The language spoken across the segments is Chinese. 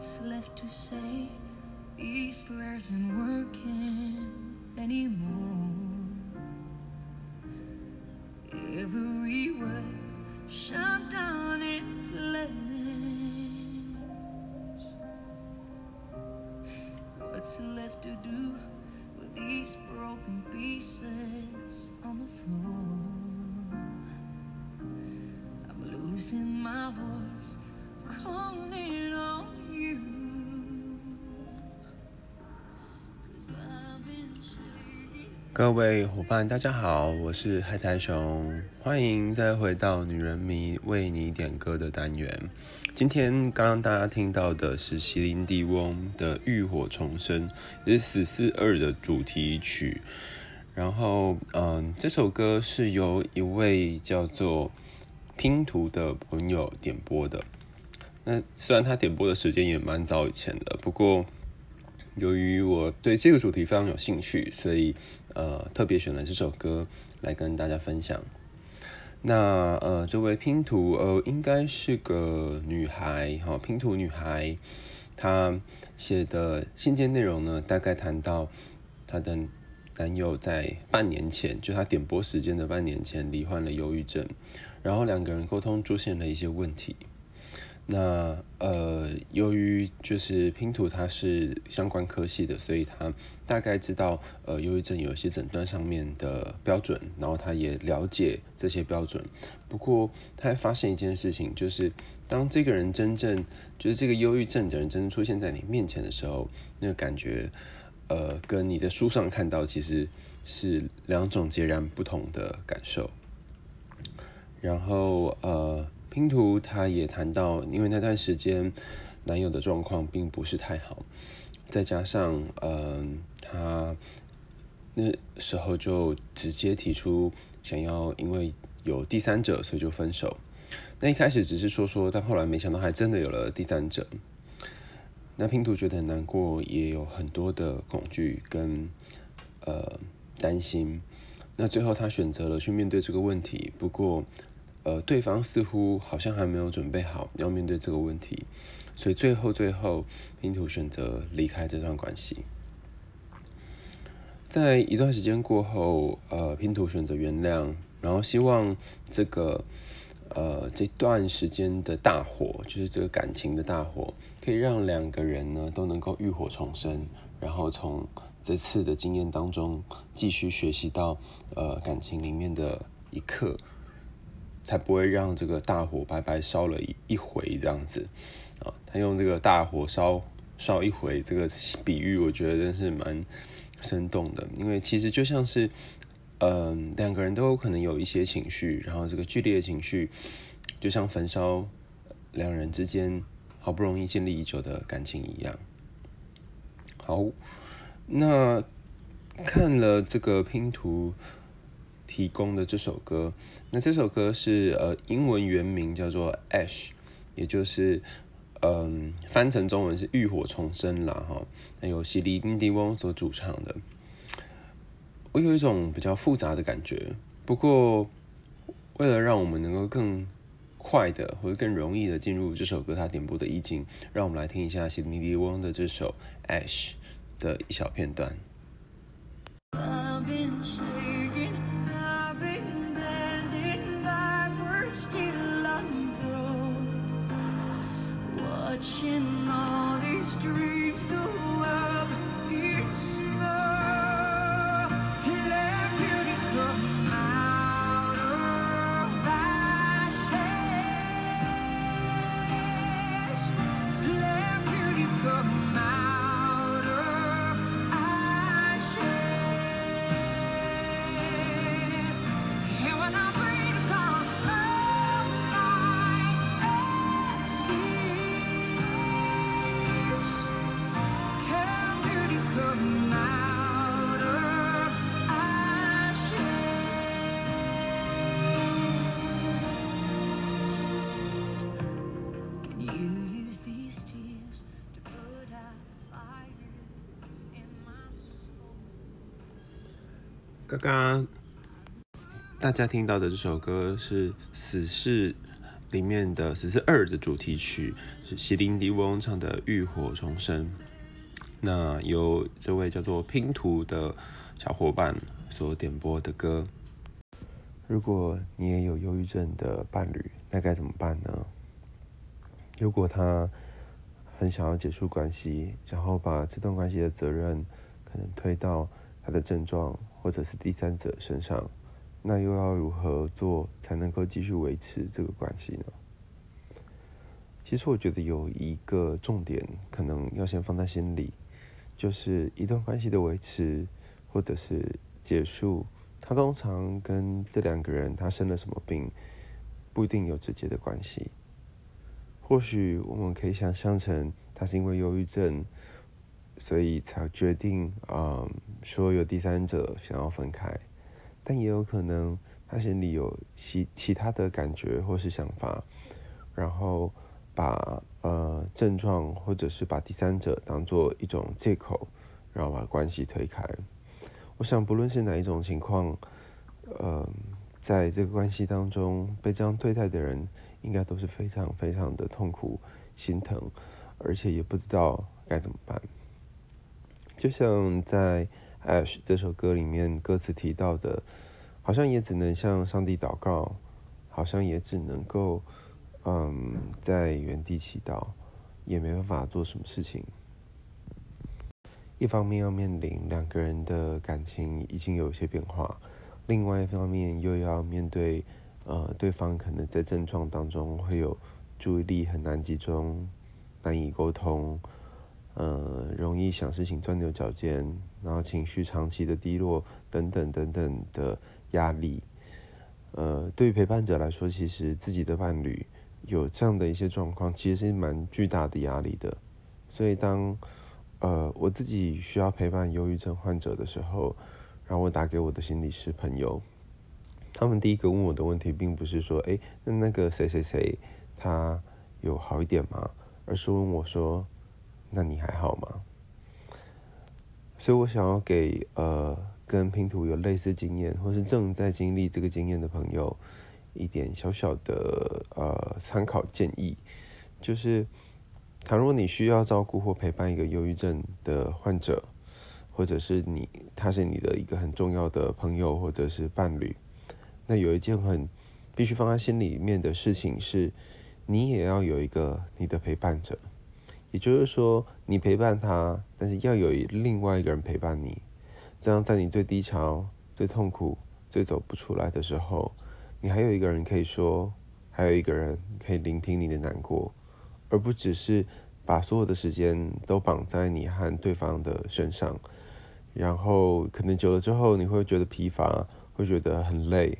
What's left to say? These prayers aren't working anymore. Every word shut down in flames. What's left to do with these broken pieces on the floor? I'm losing my voice, calling on 各位伙伴，大家好，我是海苔熊，欢迎再回到女人迷为你点歌的单元。今天刚刚大家听到的是席琳迪翁的《浴火重生》，也是《死侍二》的主题曲。然后，嗯，这首歌是由一位叫做拼图的朋友点播的。那虽然他点播的时间也蛮早以前的，不过由于我对这个主题非常有兴趣，所以呃特别选了这首歌来跟大家分享。那呃，这位拼图呃，应该是个女孩哈，拼图女孩，她写的信件内容呢，大概谈到她的男友在半年前，就她点播时间的半年前罹患了忧郁症，然后两个人沟通出现了一些问题。那呃，由于就是拼图它是相关科系的，所以他大概知道呃，忧郁症有一些诊断上面的标准，然后他也了解这些标准。不过他还发现一件事情，就是当这个人真正就是这个忧郁症的人真正出现在你面前的时候，那个感觉呃，跟你在书上看到其实是两种截然不同的感受。然后呃。拼图他也谈到，因为那段时间男友的状况并不是太好，再加上嗯、他那时候就直接提出想要因为有第三者，所以就分手。那一开始只是说说，但后来没想到还真的有了第三者。那拼图觉得很难过，也有很多的恐惧跟呃担心。那最后他选择了去面对这个问题，不过。呃，对方似乎好像还没有准备好要面对这个问题，所以最后最后，拼图选择离开这段关系。在一段时间过后，呃，拼图选择原谅，然后希望这个呃这段时间的大火，就是这个感情的大火，可以让两个人呢都能够浴火重生，然后从这次的经验当中继续学习到呃感情里面的一课。才不会让这个大火白白烧了一一回这样子啊！他用这个大火烧烧一回这个比喻，我觉得真是蛮生动的。因为其实就像是，嗯，两个人都有可能有一些情绪，然后这个剧烈的情绪，就像焚烧两人之间好不容易建立已久的感情一样。好，那看了这个拼图。提供的这首歌，那这首歌是呃英文原名叫做 Ash，也就是嗯、翻成中文是浴火重生啦哈，那由席琳迪翁所主唱的。我有一种比较复杂的感觉，不过为了让我们能够更快的或者更容易的进入这首歌它点播的意境，让我们来听一下席琳迪翁的这首 Ash 的一小片段。刚刚大家听到的这首歌是《死侍里面的死侍二的主题曲是席琳迪翁唱的《浴火重生》，那由这位叫做拼图的小伙伴所点播的歌。如果你也有忧郁症的伴侣，那该怎么办呢？如果他很想要结束关系，然后把这段关系的责任可能推到他的症状或者是第三者身上。那又要如何做才能够继续维持这个关系呢？其实我觉得有一个重点，可能要先放在心里，就是一段关系的维持或者是结束，它通常跟这两个人他生了什么病不一定有直接的关系。或许我们可以想象成他是因为忧郁症，所以才决定啊、嗯、说有第三者想要分开。但也有可能，他心里有其其他的感觉或是想法，然后把呃症状或者是把第三者当做一种借口，然后把关系推开。我想，不论是哪一种情况，呃，在这个关系当中被这样对待的人，应该都是非常非常的痛苦、心疼，而且也不知道该怎么办。就像在。Ash 这首歌里面歌词提到的，好像也只能向上帝祷告，好像也只能够，嗯，在原地祈祷，也没办法做什么事情。一方面要面临两个人的感情已经有一些变化，另外一方面又要面对，呃，对方可能在症状当中会有注意力很难集中，难以沟通。呃，容易想事情钻牛角尖，然后情绪长期的低落，等等等等的压力。呃，对于陪伴者来说，其实自己的伴侣有这样的一些状况，其实是蛮巨大的压力的。所以当呃我自己需要陪伴忧郁症患者的时候，然后我打给我的心理师朋友，他们第一个问我的问题，并不是说，哎，那那个谁谁谁他有好一点吗？而是问我说。那你还好吗？所以我想要给呃跟拼图有类似经验，或是正在经历这个经验的朋友一点小小的呃参考建议，就是，倘若你需要照顾或陪伴一个忧郁症的患者，或者是你他是你的一个很重要的朋友或者是伴侣，那有一件很必须放在心里面的事情是，你也要有一个你的陪伴者。也就是说，你陪伴他，但是要有另外一个人陪伴你，这样在你最低潮、最痛苦、最走不出来的时候，你还有一个人可以说，还有一个人可以聆听你的难过，而不只是把所有的时间都绑在你和对方的身上，然后可能久了之后，你会觉得疲乏，会觉得很累，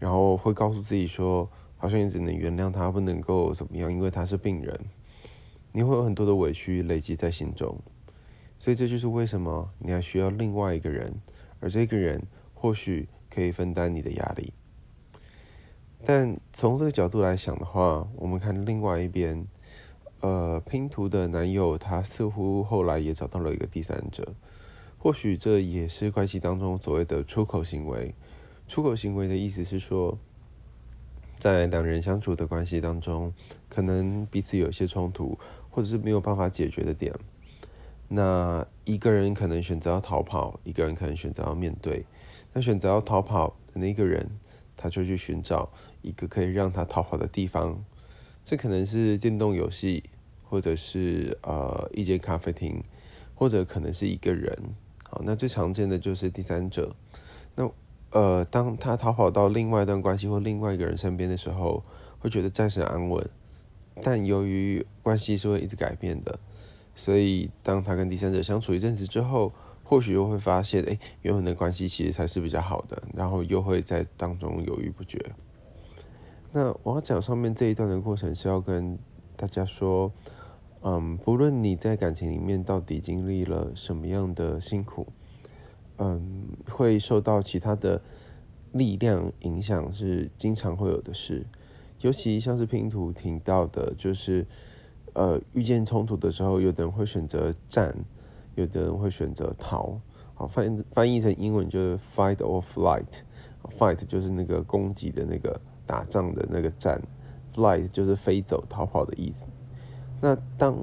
然后会告诉自己说，好像也只能原谅他，不能够怎么样，因为他是病人。你会有很多的委屈累积在心中，所以这就是为什么你还需要另外一个人，而这个人或许可以分担你的压力。但从这个角度来想的话，我们看另外一边，呃，拼图的男友他似乎后来也找到了一个第三者，或许这也是关系当中所谓的出口行为。出口行为的意思是说，在两人相处的关系当中，可能彼此有些冲突。或者是没有办法解决的点，那一个人可能选择要逃跑，一个人可能选择要面对。那选择要逃跑的那个人，他就去寻找一个可以让他逃跑的地方。这可能是电动游戏，或者是呃一间咖啡厅，或者可能是一个人。好，那最常见的就是第三者。那呃，当他逃跑到另外一段关系或另外一个人身边的时候，会觉得暂时安稳。但由于关系是会一直改变的，所以当他跟第三者相处一阵子之后，或许又会发现，哎，原本的关系其实才是比较好的，然后又会在当中犹豫不决。那我要讲上面这一段的过程是要跟大家说，嗯，不论你在感情里面到底经历了什么样的辛苦，嗯，会受到其他的力量影响是经常会有的事。尤其像是拼图听到的，就是，呃，遇见冲突的时候，有的人会选择战，有的人会选择逃。好，翻翻译成英文就是 fight or flight。fight 就是那个攻击的那个打仗的那个战，flight 就是飞走、逃跑的意思。那当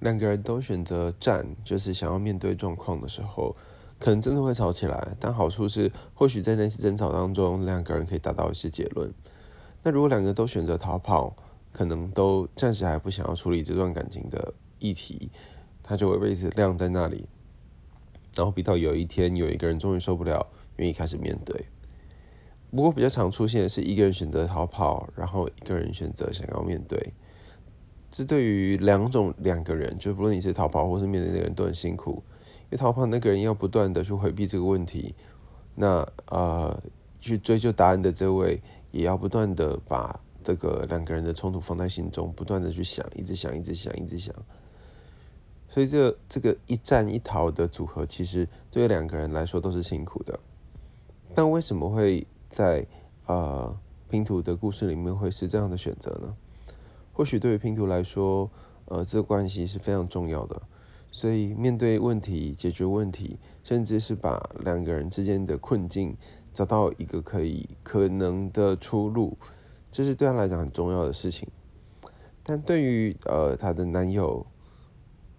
两个人都选择战，就是想要面对状况的时候，可能真的会吵起来。但好处是，或许在那次争吵当中，两个人可以达到一些结论。那如果两个都选择逃跑，可能都暂时还不想要处理这段感情的议题，他就会一直晾在那里。然后，逼到有一天，有一个人终于受不了，愿意开始面对。不过，比较常出现的是一个人选择逃跑，然后一个人选择想要面对。这对于两种两个人，就不论你是逃跑或是面对那个人，都很辛苦。因为逃跑那个人要不断的去回避这个问题，那呃去追究答案的这位，也要不断的把这个两个人的冲突放在心中，不断的去想，一直想，一直想，一直想。所以这这个一战一逃的组合，其实对两个人来说都是辛苦的。但为什么会在呃拼图的故事里面会是这样的选择呢？或许对于拼图来说，呃，这个关系是非常重要的，所以面对问题、解决问题，甚至是把两个人之间的困境找到一个可以可能的出路，这是对他来讲很重要的事情。但对于呃他的男友，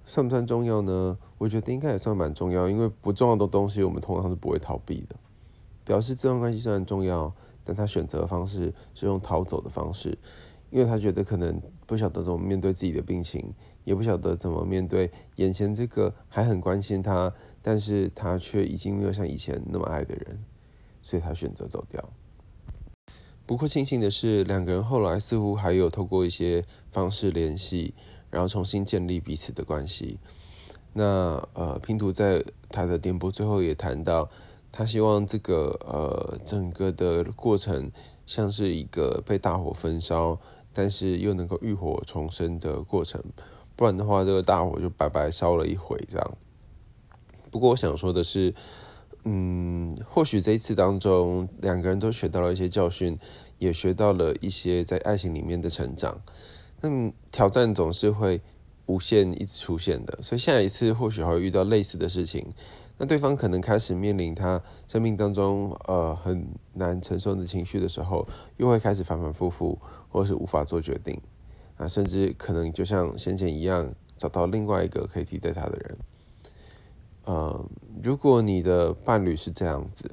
算不算重要呢？我觉得应该也算蛮重要，因为不重要的东西，我们通常是不会逃避的。表示这段关系虽然重要，但他选择的方式是用逃走的方式。因为他觉得可能不晓得怎么面对自己的病情，也不晓得怎么面对眼前这个还很关心他，但是他却已经没有像以前那么爱的人，所以他选择走掉。不过庆幸的是，两个人后来似乎还有透过一些方式联系，然后重新建立彼此的关系。那呃，拼图在他的电波最后也谈到，他希望这个呃整个的过程像是一个被大火焚烧。但是又能够浴火重生的过程，不然的话，这个大火就白白烧了一回这样。不过我想说的是，嗯，或许这一次当中，两个人都学到了一些教训，也学到了一些在爱情里面的成长。那挑战总是会无限一直出现的，所以下一次或许还会遇到类似的事情。那对方可能开始面临他生命当中呃很难承受的情绪的时候，又会开始反反复复，或是无法做决定啊，甚至可能就像先前一样，找到另外一个可以替代他的人。呃，如果你的伴侣是这样子，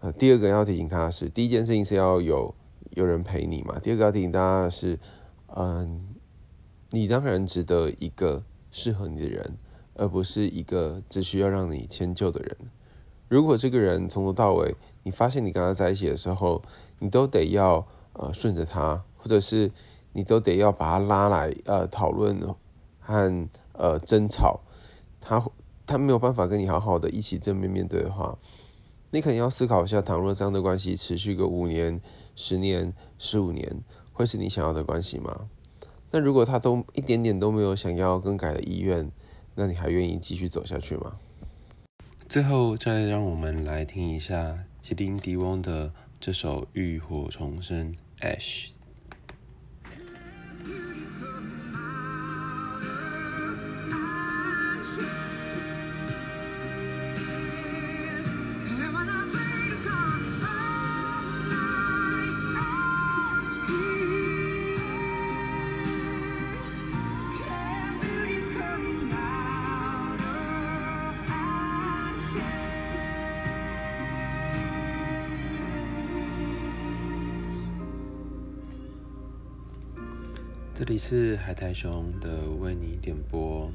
呃，第二个要提醒他是，第一件事情是要有有人陪你嘛。第二个要提醒大家的是，嗯、你当然值得一个适合你的人。而不是一个只需要让你迁就的人。如果这个人从头到尾，你发现你跟他在一起的时候，你都得要呃顺着他，或者是你都得要把他拉来呃讨论和呃争吵，他他没有办法跟你好好的一起正面面对的话，你可能要思考一下，倘若这样的关系持续个五年、十年、十五年，会是你想要的关系吗？那如果他都一点点都没有想要更改的意愿，那你还愿意继续走下去吗？最后，再让我们来听一下席琳迪翁的这首《浴火重生》Ash。这里是海苔熊的为你点播，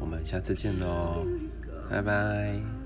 我们下次见喽，拜拜。